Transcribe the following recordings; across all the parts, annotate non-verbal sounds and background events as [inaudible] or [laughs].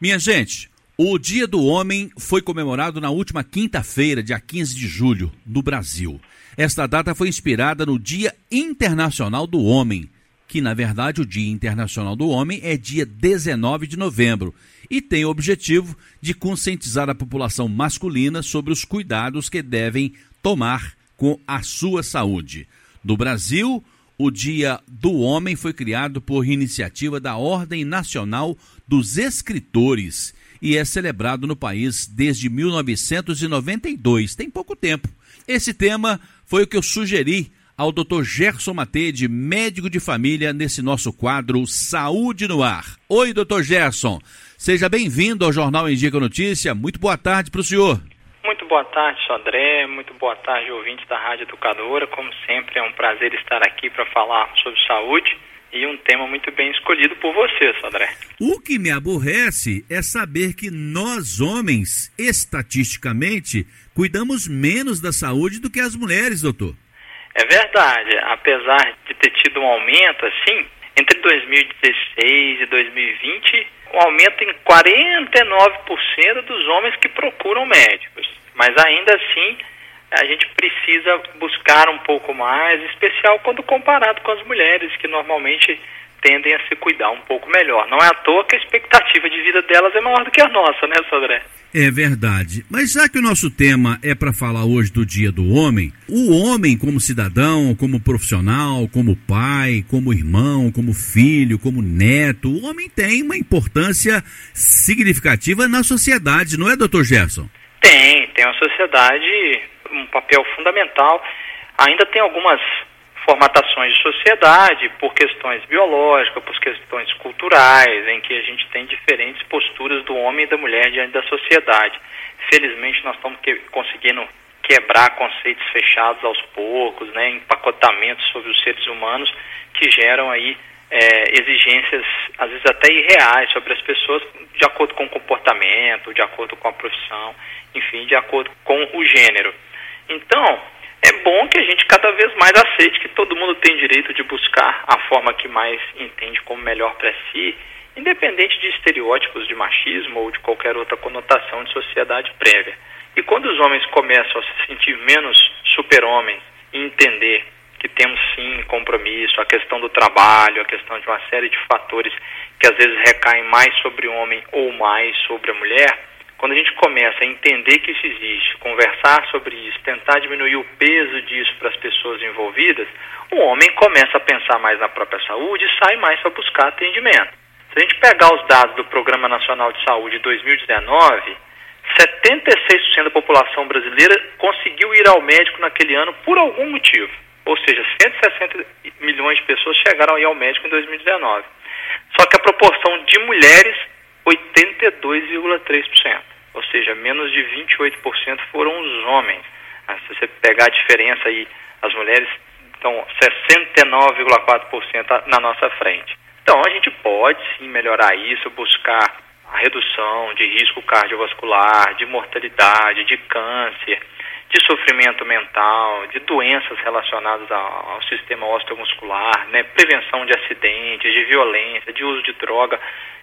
Minha gente, o Dia do Homem foi comemorado na última quinta-feira, dia 15 de julho, no Brasil. Esta data foi inspirada no Dia Internacional do Homem, que na verdade o Dia Internacional do Homem é dia 19 de novembro e tem o objetivo de conscientizar a população masculina sobre os cuidados que devem tomar com a sua saúde. No Brasil, o Dia do Homem foi criado por iniciativa da Ordem Nacional dos Escritores e é celebrado no país desde 1992, tem pouco tempo. Esse tema foi o que eu sugeri ao Dr. Gerson Matede, médico de família, nesse nosso quadro Saúde no Ar. Oi, Dr. Gerson. Seja bem-vindo ao Jornal com Notícia. Muito boa tarde para o senhor. Boa tarde, Sodré. Muito boa tarde, ouvintes da Rádio Educadora. Como sempre, é um prazer estar aqui para falar sobre saúde e um tema muito bem escolhido por você, Sodré. O que me aborrece é saber que nós, homens, estatisticamente, cuidamos menos da saúde do que as mulheres, doutor. É verdade. Apesar de ter tido um aumento, assim, entre 2016 e 2020, um aumento em 49% dos homens que procuram médicos. Mas ainda assim, a gente precisa buscar um pouco mais, especial quando comparado com as mulheres, que normalmente tendem a se cuidar um pouco melhor. Não é à toa que a expectativa de vida delas é maior do que a nossa, né, Sodré? É verdade. Mas já que o nosso tema é para falar hoje do Dia do Homem, o homem como cidadão, como profissional, como pai, como irmão, como filho, como neto, o homem tem uma importância significativa na sociedade, não é, doutor Gerson? Tem, tem uma sociedade, um papel fundamental. Ainda tem algumas formatações de sociedade por questões biológicas, por questões culturais, em que a gente tem diferentes posturas do homem e da mulher diante da sociedade. Felizmente nós estamos que, conseguindo quebrar conceitos fechados aos poucos, né, empacotamentos sobre os seres humanos que geram aí é, exigências, às vezes até irreais, sobre as pessoas, de acordo com o comportamento, de acordo com a profissão, enfim, de acordo com o gênero. Então, é bom que a gente cada vez mais aceite que todo mundo tem direito de buscar a forma que mais entende como melhor para si, independente de estereótipos de machismo ou de qualquer outra conotação de sociedade prévia. E quando os homens começam a se sentir menos super-homens e entender que temos sim compromisso, a questão do trabalho, a questão de uma série de fatores que às vezes recaem mais sobre o homem ou mais sobre a mulher, quando a gente começa a entender que isso existe, conversar sobre isso, tentar diminuir o peso disso para as pessoas envolvidas, o homem começa a pensar mais na própria saúde e sai mais para buscar atendimento. Se a gente pegar os dados do Programa Nacional de Saúde de 2019, 76% da população brasileira conseguiu ir ao médico naquele ano por algum motivo. Ou seja, 160 milhões de pessoas chegaram a ir ao médico em 2019. Só que a proporção de mulheres, 82,3%. Ou seja, menos de 28% foram os homens. Ah, se você pegar a diferença aí, as mulheres estão 69,4% na nossa frente. Então, a gente pode sim melhorar isso, buscar a redução de risco cardiovascular, de mortalidade, de câncer, de sofrimento mental, de doenças relacionadas ao, sistema osteomuscular, né, prevenção de acidentes, de violência, de uso de droga,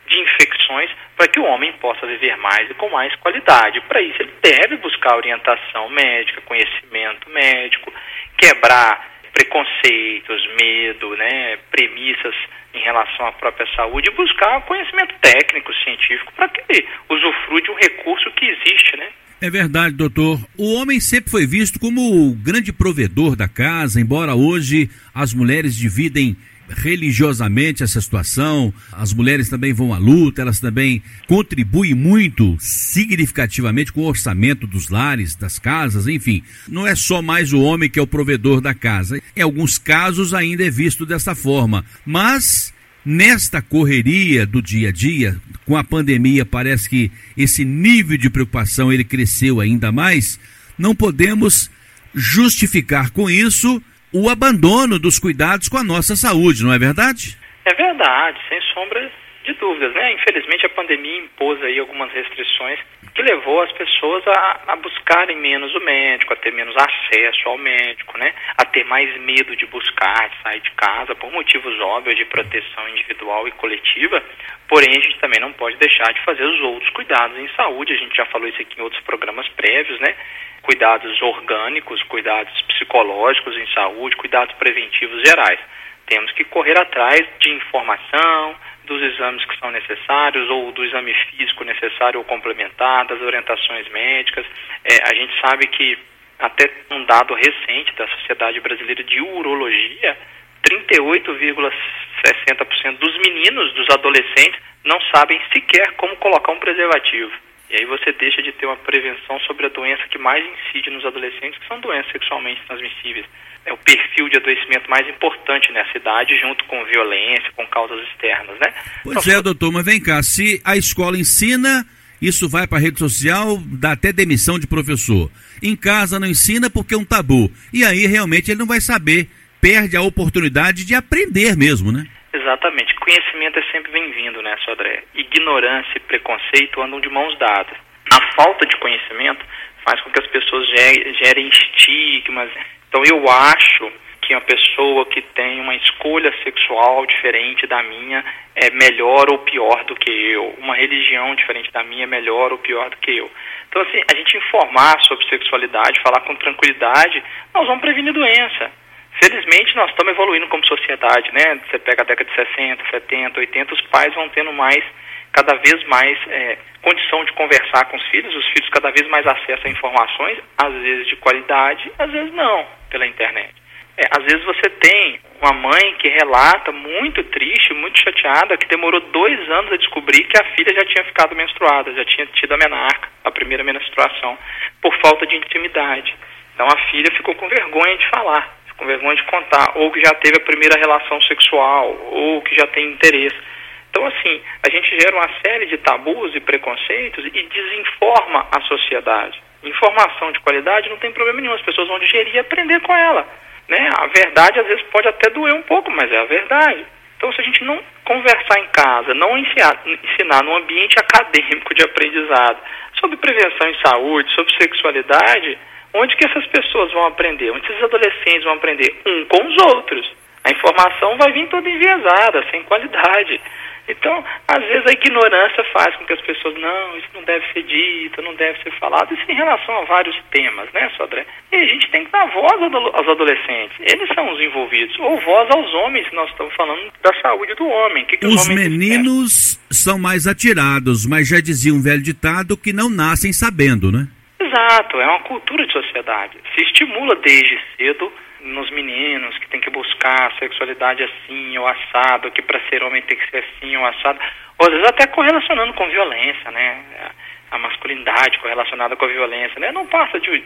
de infecções, para que o homem possa viver mais e com mais qualidade. Para isso, ele deve buscar orientação médica, conhecimento médico, quebrar preconceitos, medo, né, premissas em relação à própria saúde e buscar conhecimento técnico, científico, para que usufrua de um recurso que existe, né? É verdade, doutor. O homem sempre foi visto como o grande provedor da casa, embora hoje as mulheres dividem religiosamente essa situação, as mulheres também vão à luta, elas também contribuem muito significativamente com o orçamento dos lares, das casas, enfim. Não é só mais o homem que é o provedor da casa. Em alguns casos ainda é visto dessa forma, mas nesta correria do dia a dia, com a pandemia, parece que esse nível de preocupação ele cresceu ainda mais. Não podemos justificar com isso o abandono dos cuidados com a nossa saúde, não é verdade? É verdade, sem sombra de dúvidas, né? Infelizmente a pandemia impôs aí algumas restrições que levou as pessoas a, a, buscarem menos o médico, a ter menos acesso ao médico, né? A ter mais medo de buscar, de sair de casa por motivos óbvios de proteção individual e coletiva. Porém, a gente também não pode deixar de fazer os outros cuidados em saúde. A gente já falou isso aqui em outros programas prévios, né? Cuidados orgânicos, cuidados psicológicos em saúde, cuidados preventivos gerais. Temos que correr atrás de informação, dos exames que são necessários, ou do exame físico necessário ou complementar, das orientações médicas. É, a gente sabe que, até um dado recente da Sociedade Brasileira de Urologia, 38,60% dos meninos, dos adolescentes, não sabem sequer como colocar um preservativo. E aí você deixa de ter uma prevenção sobre a doença que mais incide nos adolescentes, que são doenças sexualmente transmissíveis. É o perfil de adoecimento mais importante nessa idade, junto com violência, com causas externas, né? Pois então, é, doutor, mas vem cá, se a escola ensina, isso vai para a rede social, dá até demissão de professor. Em casa não ensina porque é um tabu. E aí realmente ele não vai saber, perde a oportunidade de aprender mesmo, né? Exatamente. Conhecimento é sempre bem-vindo, né, Sodré? Ignorância e preconceito andam de mãos dadas. A falta de conhecimento faz com que as pessoas gerem estigmas. Então, eu acho que uma pessoa que tem uma escolha sexual diferente da minha é melhor ou pior do que eu. Uma religião diferente da minha é melhor ou pior do que eu. Então, assim, a gente informar sobre sexualidade, falar com tranquilidade, nós vamos prevenir doença. Felizmente nós estamos evoluindo como sociedade, né? Você pega a década de 60, 70, 80, os pais vão tendo mais, cada vez mais é, condição de conversar com os filhos, os filhos cada vez mais acesso a informações, às vezes de qualidade, às vezes não, pela internet. É, às vezes você tem uma mãe que relata muito triste, muito chateada, que demorou dois anos a descobrir que a filha já tinha ficado menstruada, já tinha tido a menarca, a primeira menstruação, por falta de intimidade. Então a filha ficou com vergonha de falar com vergonha de contar, ou que já teve a primeira relação sexual, ou que já tem interesse. Então, assim, a gente gera uma série de tabus e preconceitos e desinforma a sociedade. Informação de qualidade não tem problema nenhum, as pessoas vão digerir e aprender com ela. Né? A verdade, às vezes, pode até doer um pouco, mas é a verdade. Então, se a gente não conversar em casa, não ensinar, ensinar num ambiente acadêmico de aprendizado sobre prevenção em saúde, sobre sexualidade, Onde que essas pessoas vão aprender? Onde esses adolescentes vão aprender? Um com os outros. A informação vai vir toda enviesada, sem qualidade. Então, às vezes a ignorância faz com que as pessoas, não, isso não deve ser dito, não deve ser falado, isso em relação a vários temas, né, Sodré? E a gente tem que dar voz aos adolescentes, eles são os envolvidos, ou voz aos homens, nós estamos falando da saúde do homem. Que que os, os meninos são mais atirados, mas já dizia um velho ditado que não nascem sabendo, né? Exato, é uma cultura de sociedade. Se estimula desde cedo nos meninos que tem que buscar a sexualidade assim ou assado, que para ser homem tem que ser assim ou assado, ou às vezes até correlacionando com violência, né? A masculinidade correlacionada com a violência, né? Não passa de,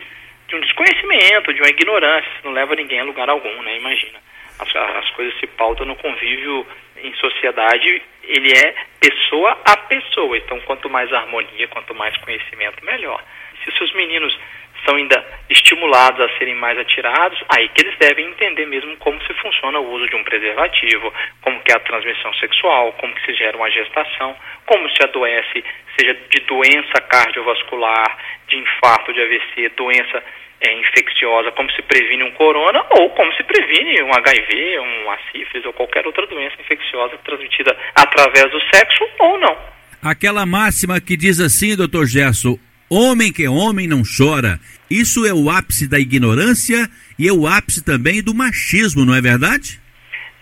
de um desconhecimento, de uma ignorância, isso não leva ninguém a lugar algum, né? Imagina. As, as coisas se pautam no convívio em sociedade, ele é pessoa a pessoa. Então, quanto mais harmonia, quanto mais conhecimento, melhor se seus meninos são ainda estimulados a serem mais atirados, aí que eles devem entender mesmo como se funciona o uso de um preservativo, como que é a transmissão sexual, como que se gera uma gestação, como se adoece, seja de doença cardiovascular, de infarto, de AVC, doença é, infecciosa, como se previne um corona ou como se previne um HIV, um sífilis ou qualquer outra doença infecciosa transmitida através do sexo ou não. Aquela máxima que diz assim, doutor Gerson, Homem que é homem não chora. Isso é o ápice da ignorância e é o ápice também do machismo, não é verdade?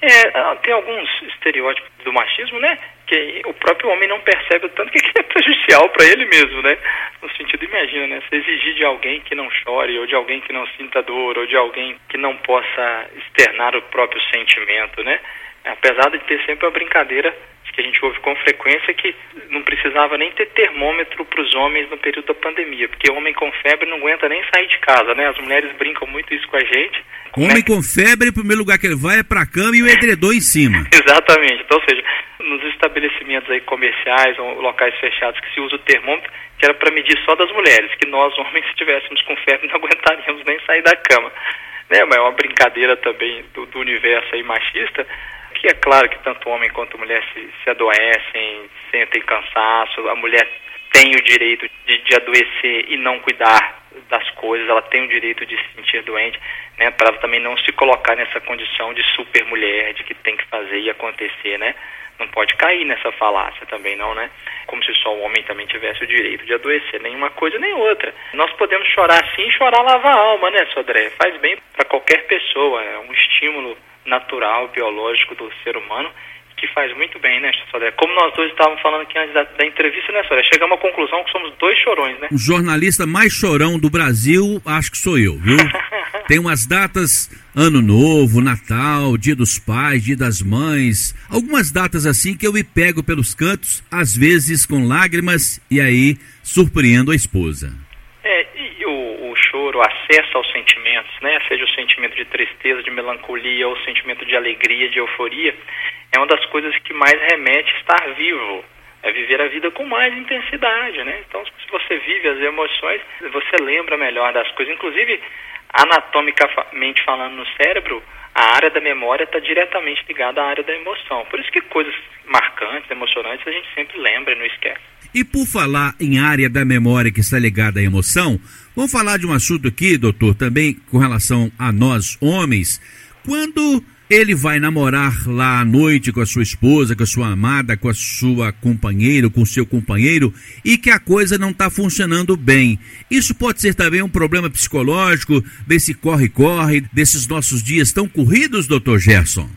É, ah, tem alguns estereótipos do machismo, né? Que o próprio homem não percebe o tanto que [laughs] é prejudicial para ele mesmo, né? No sentido, imagina, né? Se exigir de alguém que não chore, ou de alguém que não sinta dor, ou de alguém que não possa externar o próprio sentimento, né? Apesar de ter sempre a brincadeira que a gente ouve com frequência que não precisava nem ter termômetro para os homens no período da pandemia, porque homem com febre não aguenta nem sair de casa, né? As mulheres brincam muito isso com a gente. Homem é com febre, o primeiro lugar que ele vai é para a cama e o edredom em cima. [laughs] Exatamente. Então, ou seja, nos estabelecimentos aí comerciais ou locais fechados que se usa o termômetro, que era para medir só das mulheres, que nós homens se tivéssemos com febre não aguentaríamos nem sair da cama. Né? Mas é uma brincadeira também do, do universo aí machista que é claro que tanto homem quanto mulher se, se adoecem, sentem cansaço, a mulher tem o direito de, de adoecer e não cuidar das coisas, ela tem o direito de se sentir doente, né, para ela também não se colocar nessa condição de super mulher, de que tem que fazer e acontecer, né? Não pode cair nessa falácia também não, né? Como se só o homem também tivesse o direito de adoecer, nenhuma coisa nem outra. Nós podemos chorar sim chorar lava a alma, né, Sodré? Faz bem para qualquer pessoa, é um estímulo natural, biológico do ser humano que faz muito bem, né, Sodré? Como nós dois estávamos falando aqui antes da, da entrevista, né, Sodré? Chegamos à conclusão que somos dois chorões, né? O jornalista mais chorão do Brasil, acho que sou eu, viu? [laughs] Tem umas datas, Ano Novo, Natal, Dia dos Pais, Dia das Mães, algumas datas assim que eu me pego pelos cantos, às vezes com lágrimas, e aí surpreendo a esposa. O, acesso aos sentimentos, né? Seja o sentimento de tristeza, de melancolia, ou o sentimento de alegria, de euforia, é uma das coisas que mais remete estar vivo. É viver a vida com mais intensidade, né? Então, se você vive as emoções, você lembra melhor das coisas. Inclusive, anatomicamente falando no cérebro, a área da memória está diretamente ligada à área da emoção. Por isso que coisas marcantes, emocionantes, a gente sempre lembra e não esquece. E por falar em área da memória que está ligada à emoção, vamos falar de um assunto aqui, doutor, também com relação a nós homens. Quando ele vai namorar lá à noite com a sua esposa, com a sua amada, com a sua companheira, com o seu companheiro, e que a coisa não está funcionando bem. Isso pode ser também um problema psicológico desse corre-corre, desses nossos dias tão corridos, doutor Gerson?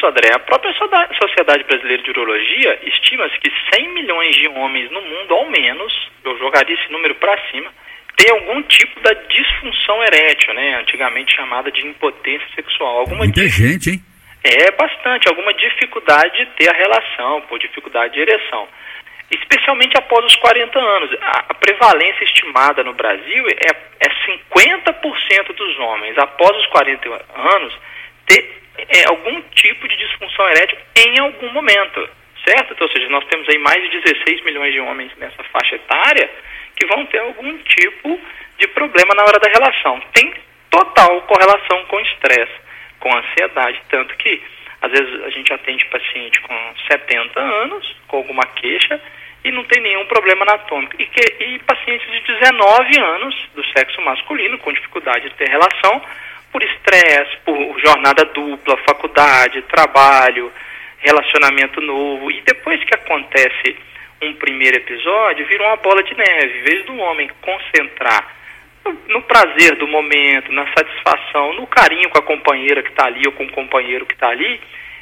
Sim, Sodré. A própria Sociedade Brasileira de Urologia estima-se que 100 milhões de homens no mundo, ao menos, eu jogaria esse número para cima, tem algum tipo da disfunção erétil, né? Antigamente chamada de impotência sexual. Alguma Muita gente, hein? É bastante, alguma dificuldade de ter a relação, por dificuldade de ereção. Especialmente após os 40 anos. A, a prevalência estimada no Brasil é, é 50% dos homens, após os 40 anos, ter é, algum tipo de disfunção erétil em algum momento. Certo? Então, ou seja, nós temos aí mais de 16 milhões de homens nessa faixa etária que vão ter algum tipo de problema na hora da relação. Tem total correlação com estresse, com ansiedade, tanto que às vezes a gente atende paciente com 70 anos, com alguma queixa, e não tem nenhum problema anatômico. E, que, e pacientes de 19 anos, do sexo masculino, com dificuldade de ter relação, por estresse, por jornada dupla, faculdade, trabalho, relacionamento novo. E depois que acontece um primeiro episódio, vira uma bola de neve. Em vez do homem concentrar no, no prazer do momento, na satisfação, no carinho com a companheira que está ali ou com o companheiro que está ali,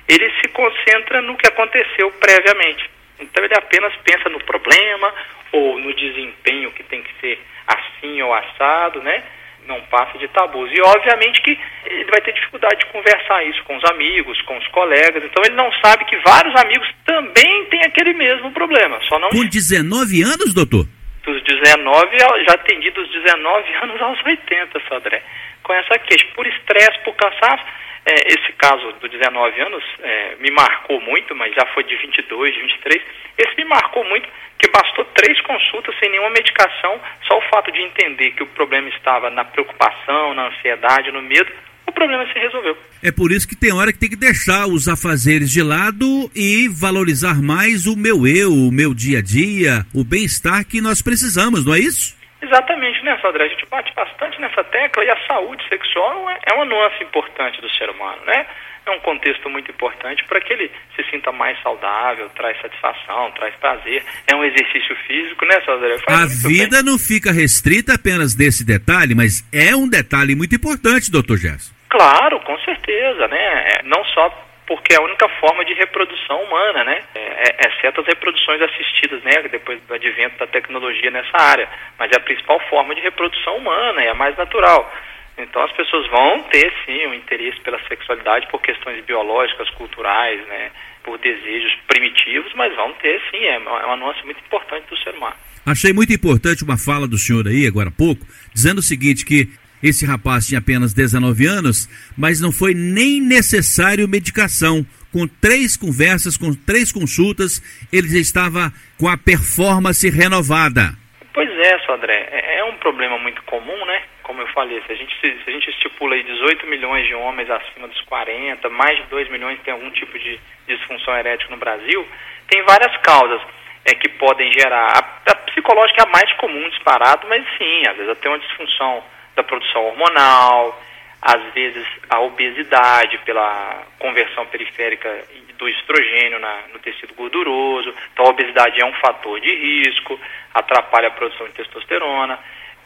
ele se concentra no que aconteceu previamente. Então ele apenas pensa no problema ou no desempenho que tem que ser assim ou assado, né? Não passa de tabus. E obviamente que ele vai ter dificuldade de conversar isso com os amigos, com os colegas. Então ele não sabe que vários amigos também têm aquele mesmo problema. Só não. Com 19 anos, doutor? Dos 19, já atendi dos 19 anos aos 80, Sodré. Com essa queixa, por estresse, por cansaço. É, esse caso do 19 anos é, me marcou muito, mas já foi de 22, 23. Esse me marcou muito, que bastou três consultas sem nenhuma medicação, só o fato de entender que o problema estava na preocupação, na ansiedade, no medo, o problema se resolveu. É por isso que tem hora que tem que deixar os afazeres de lado e valorizar mais o meu eu, o meu dia a dia, o bem-estar que nós precisamos, não é isso? Exatamente, né, Sandré? A gente bate bastante nessa tecla e a saúde sexual é, é uma nuance importante do ser humano, né? É um contexto muito importante para que ele se sinta mais saudável, traz satisfação, traz prazer. É um exercício físico, né, Sandré? Faz a vida bem. não fica restrita apenas desse detalhe, mas é um detalhe muito importante, doutor Gerson. Claro, com certeza, né? É, não só porque é a única forma de reprodução humana, né? É, é, exceto as reproduções assistidas, né? Depois do advento da tecnologia nessa área. Mas é a principal forma de reprodução humana, é a mais natural. Então as pessoas vão ter sim um interesse pela sexualidade por questões biológicas, culturais, né? Por desejos primitivos, mas vão ter sim, é é uma nuance muito importante do ser humano. Achei muito importante uma fala do senhor aí, agora há pouco, dizendo o seguinte, que esse rapaz tinha apenas 19 anos, mas não foi nem necessário medicação. Com três conversas, com três consultas, ele já estava com a performance renovada. Pois é, Sodré, é, é um problema muito comum, né? Como eu falei, se a gente, se, a gente estipula aí 18 milhões de homens acima dos 40, mais de 2 milhões tem algum tipo de disfunção erétil no Brasil, tem várias causas é, que podem gerar. A, a psicológica é a mais comum disparado, mas sim, às vezes até uma disfunção da produção hormonal, às vezes a obesidade pela conversão periférica do estrogênio na, no tecido gorduroso. Então a obesidade é um fator de risco, atrapalha a produção de testosterona.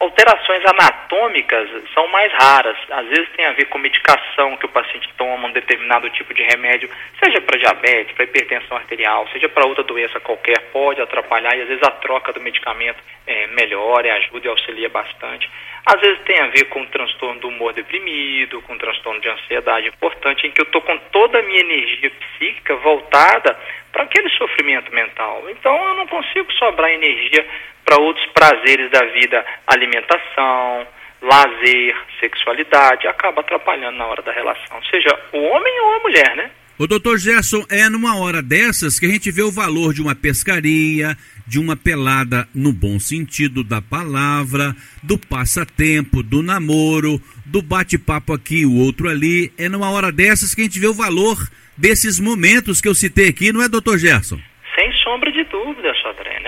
Alterações anatômicas são mais raras. Às vezes tem a ver com medicação que o paciente toma, um determinado tipo de remédio, seja para diabetes, para hipertensão arterial, seja para outra doença qualquer, pode atrapalhar e às vezes a troca do medicamento é, melhora, ajuda e auxilia bastante. Às vezes tem a ver com transtorno do humor deprimido, com transtorno de ansiedade importante, em que eu estou com toda a minha energia psíquica voltada para aquele sofrimento mental. Então eu não consigo sobrar energia para outros prazeres da vida, alimentação, lazer, sexualidade, acaba atrapalhando na hora da relação, seja o homem ou a mulher, né? O doutor Gerson, é numa hora dessas que a gente vê o valor de uma pescaria, de uma pelada no bom sentido da palavra, do passatempo, do namoro, do bate-papo aqui, o outro ali. É numa hora dessas que a gente vê o valor desses momentos que eu citei aqui, não é, doutor Gerson? Sem sombra de dúvida,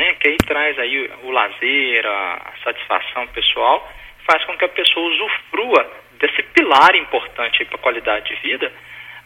né? Que aí traz aí o lazer, a satisfação pessoal, faz com que a pessoa usufrua desse pilar importante para a qualidade de vida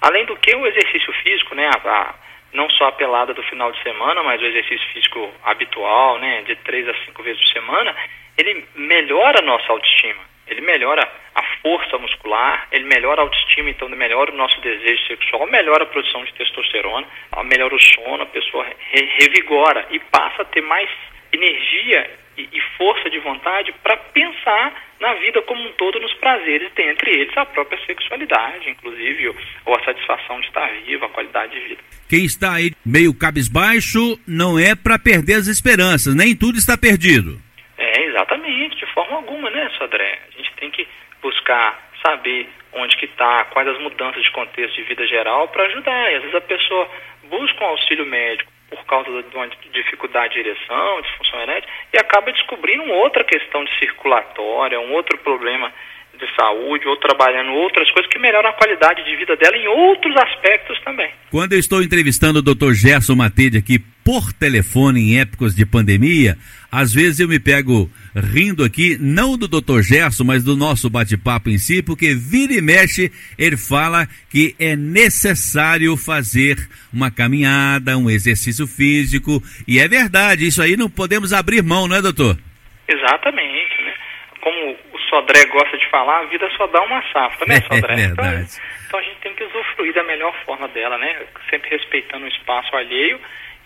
Além do que o exercício físico, né, a, a, não só a pelada do final de semana, mas o exercício físico habitual, né, de três a cinco vezes por semana, ele melhora a nossa autoestima, ele melhora a força muscular, ele melhora a autoestima, então melhora o nosso desejo sexual, melhora a produção de testosterona, melhora o sono, a pessoa re revigora e passa a ter mais energia e, e força de vontade para pensar na vida como um todo, nos prazeres, dentre eles a própria sexualidade, inclusive, ou a satisfação de estar vivo, a qualidade de vida. Quem está aí meio cabisbaixo não é para perder as esperanças, nem tudo está perdido. É, exatamente, de forma alguma, né, Sodré? A gente tem que buscar saber onde que está, quais as mudanças de contexto de vida geral para ajudar. E às vezes a pessoa busca um auxílio médico por causa de uma dificuldade de ereção, disfunção erétil, e acaba descobrindo outra questão de circulatória, um outro problema de saúde, ou trabalhando outras coisas que melhoram a qualidade de vida dela em outros aspectos também. Quando eu estou entrevistando o Dr. Gerson Matede aqui por telefone em épocas de pandemia, às vezes eu me pego rindo aqui, não do Dr. Gerson, mas do nosso bate-papo em si, porque vira e mexe, ele fala que é necessário fazer uma caminhada, um exercício físico, e é verdade, isso aí não podemos abrir mão, não é, doutor? Exatamente, né? Como o Sodré gosta de falar, a vida só dá uma safra, né, Sodré? É verdade. Então, então a gente tem que usufruir da melhor forma dela, né? Sempre respeitando o espaço alheio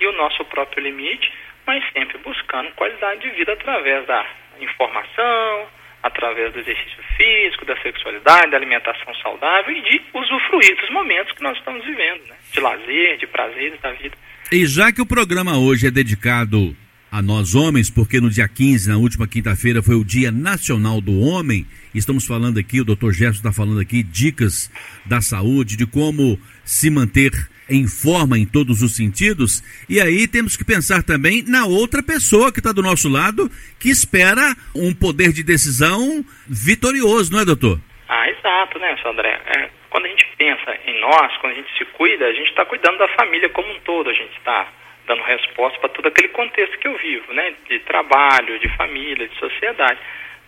e o nosso próprio limite, mas sempre buscando qualidade de vida através da informação, através do exercício físico, da sexualidade, da alimentação saudável e de usufruir dos momentos que nós estamos vivendo, né? de lazer, de prazeres da vida. E já que o programa hoje é dedicado a nós homens, porque no dia 15, na última quinta-feira, foi o Dia Nacional do Homem, estamos falando aqui, o Dr. Gerson está falando aqui, dicas da saúde, de como se manter em forma em todos os sentidos, e aí temos que pensar também na outra pessoa que está do nosso lado, que espera um poder de decisão vitorioso, não é, doutor? Ah, exato, né, Sandré? É, quando a gente pensa em nós, quando a gente se cuida, a gente está cuidando da família como um todo, a gente está dando resposta para todo aquele contexto que eu vivo, né, de trabalho, de família, de sociedade.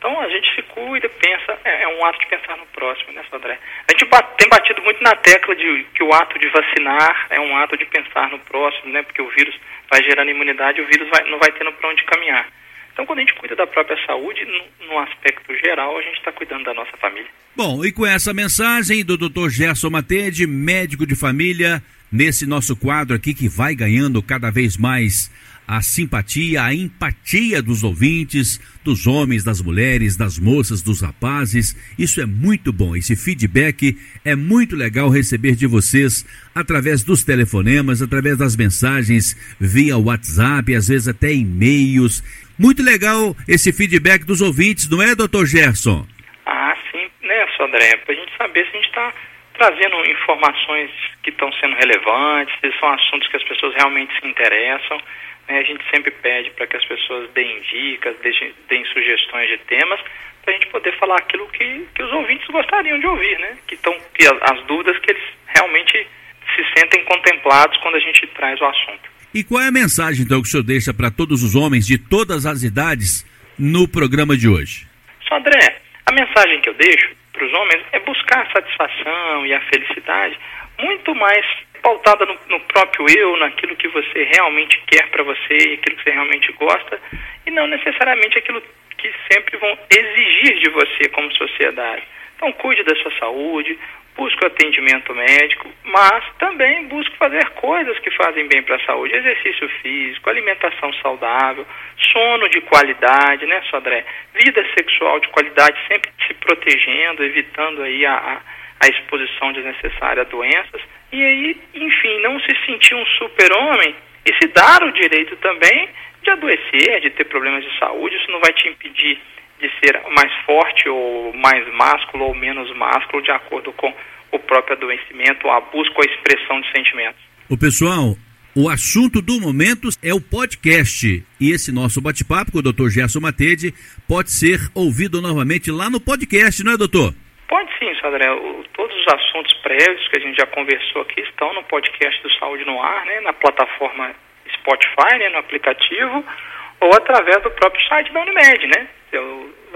Então a gente se cuida, pensa, é, é, um ato de pensar no próximo, né, Sandré? A gente bat, tem batido muito na tecla de que o ato de vacinar é um ato de pensar no próximo, né? Porque o vírus vai gerando imunidade o vírus vai, não vai tendo para onde caminhar. Então, quando a gente cuida da própria saúde, no, no aspecto geral, a gente está cuidando da nossa família. Bom, e com essa mensagem do Dr. Gerson Matede, médico de família, nesse nosso quadro aqui que vai ganhando cada vez mais a simpatia, a empatia dos ouvintes, dos homens, das mulheres, das moças, dos rapazes. Isso é muito bom. Esse feedback é muito legal receber de vocês através dos telefonemas, através das mensagens via WhatsApp, às vezes até e-mails. Muito legal esse feedback dos ouvintes, não é, doutor Gerson? Ah, sim, né, Sodré? Para a gente saber se a gente está trazendo informações que estão sendo relevantes, se são assuntos que as pessoas realmente se interessam? A gente sempre pede para que as pessoas deem dicas, deem, deem sugestões de temas, para a gente poder falar aquilo que, que os ouvintes gostariam de ouvir, né? Que, tão, que as dúvidas que eles realmente se sentem contemplados quando a gente traz o assunto. E qual é a mensagem, então, que o senhor deixa para todos os homens de todas as idades no programa de hoje? Só, André, a mensagem que eu deixo para os homens é buscar a satisfação e a felicidade muito mais pautada no, no, próprio eu, naquilo que você realmente quer para você aquilo que você realmente gosta, e não necessariamente aquilo que sempre vão exigir de você como sociedade. Então, cuide da sua saúde, busque o atendimento médico, mas também busque fazer coisas que fazem bem para a saúde, exercício físico, alimentação saudável, sono de qualidade, né, Sodré? Vida sexual de qualidade, sempre se protegendo, evitando aí a, a, a exposição desnecessária a doenças, e aí, enfim, não se sentir um super-homem e se dar o direito também de adoecer, de ter problemas de saúde, isso não vai te impedir de ser mais forte ou mais másculo ou menos másculo de acordo com o próprio adoecimento, a busca ou a expressão de sentimentos. O pessoal, o assunto do momento é o podcast. E esse nosso bate-papo com o Dr. Gerson Matede pode ser ouvido novamente lá no podcast, não é, doutor? Pode sim, Sandré. Todos os assuntos prévios que a gente já conversou aqui estão no podcast do Saúde no Ar, né, na plataforma Spotify, né, no aplicativo, ou através do próprio site da Unimed, né?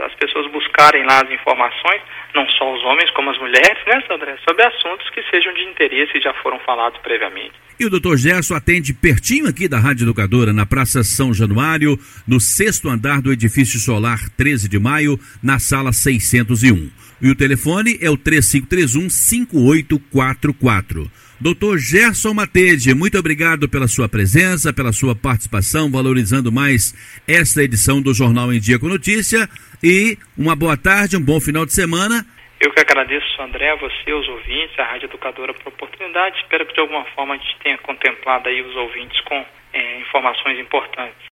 As pessoas buscarem lá as informações, não só os homens como as mulheres, né, Sandré, sobre assuntos que sejam de interesse e já foram falados previamente. E o doutor Gerson atende pertinho aqui da Rádio Educadora, na Praça São Januário, no sexto andar do edifício solar 13 de maio, na sala 601. E o telefone é o 3531 5844. Doutor Gerson Matede, muito obrigado pela sua presença, pela sua participação, valorizando mais esta edição do Jornal em Dia com Notícia. E uma boa tarde, um bom final de semana. Eu que agradeço, André, a você, os ouvintes, a Rádio Educadora pela oportunidade. Espero que de alguma forma a gente tenha contemplado aí os ouvintes com é, informações importantes.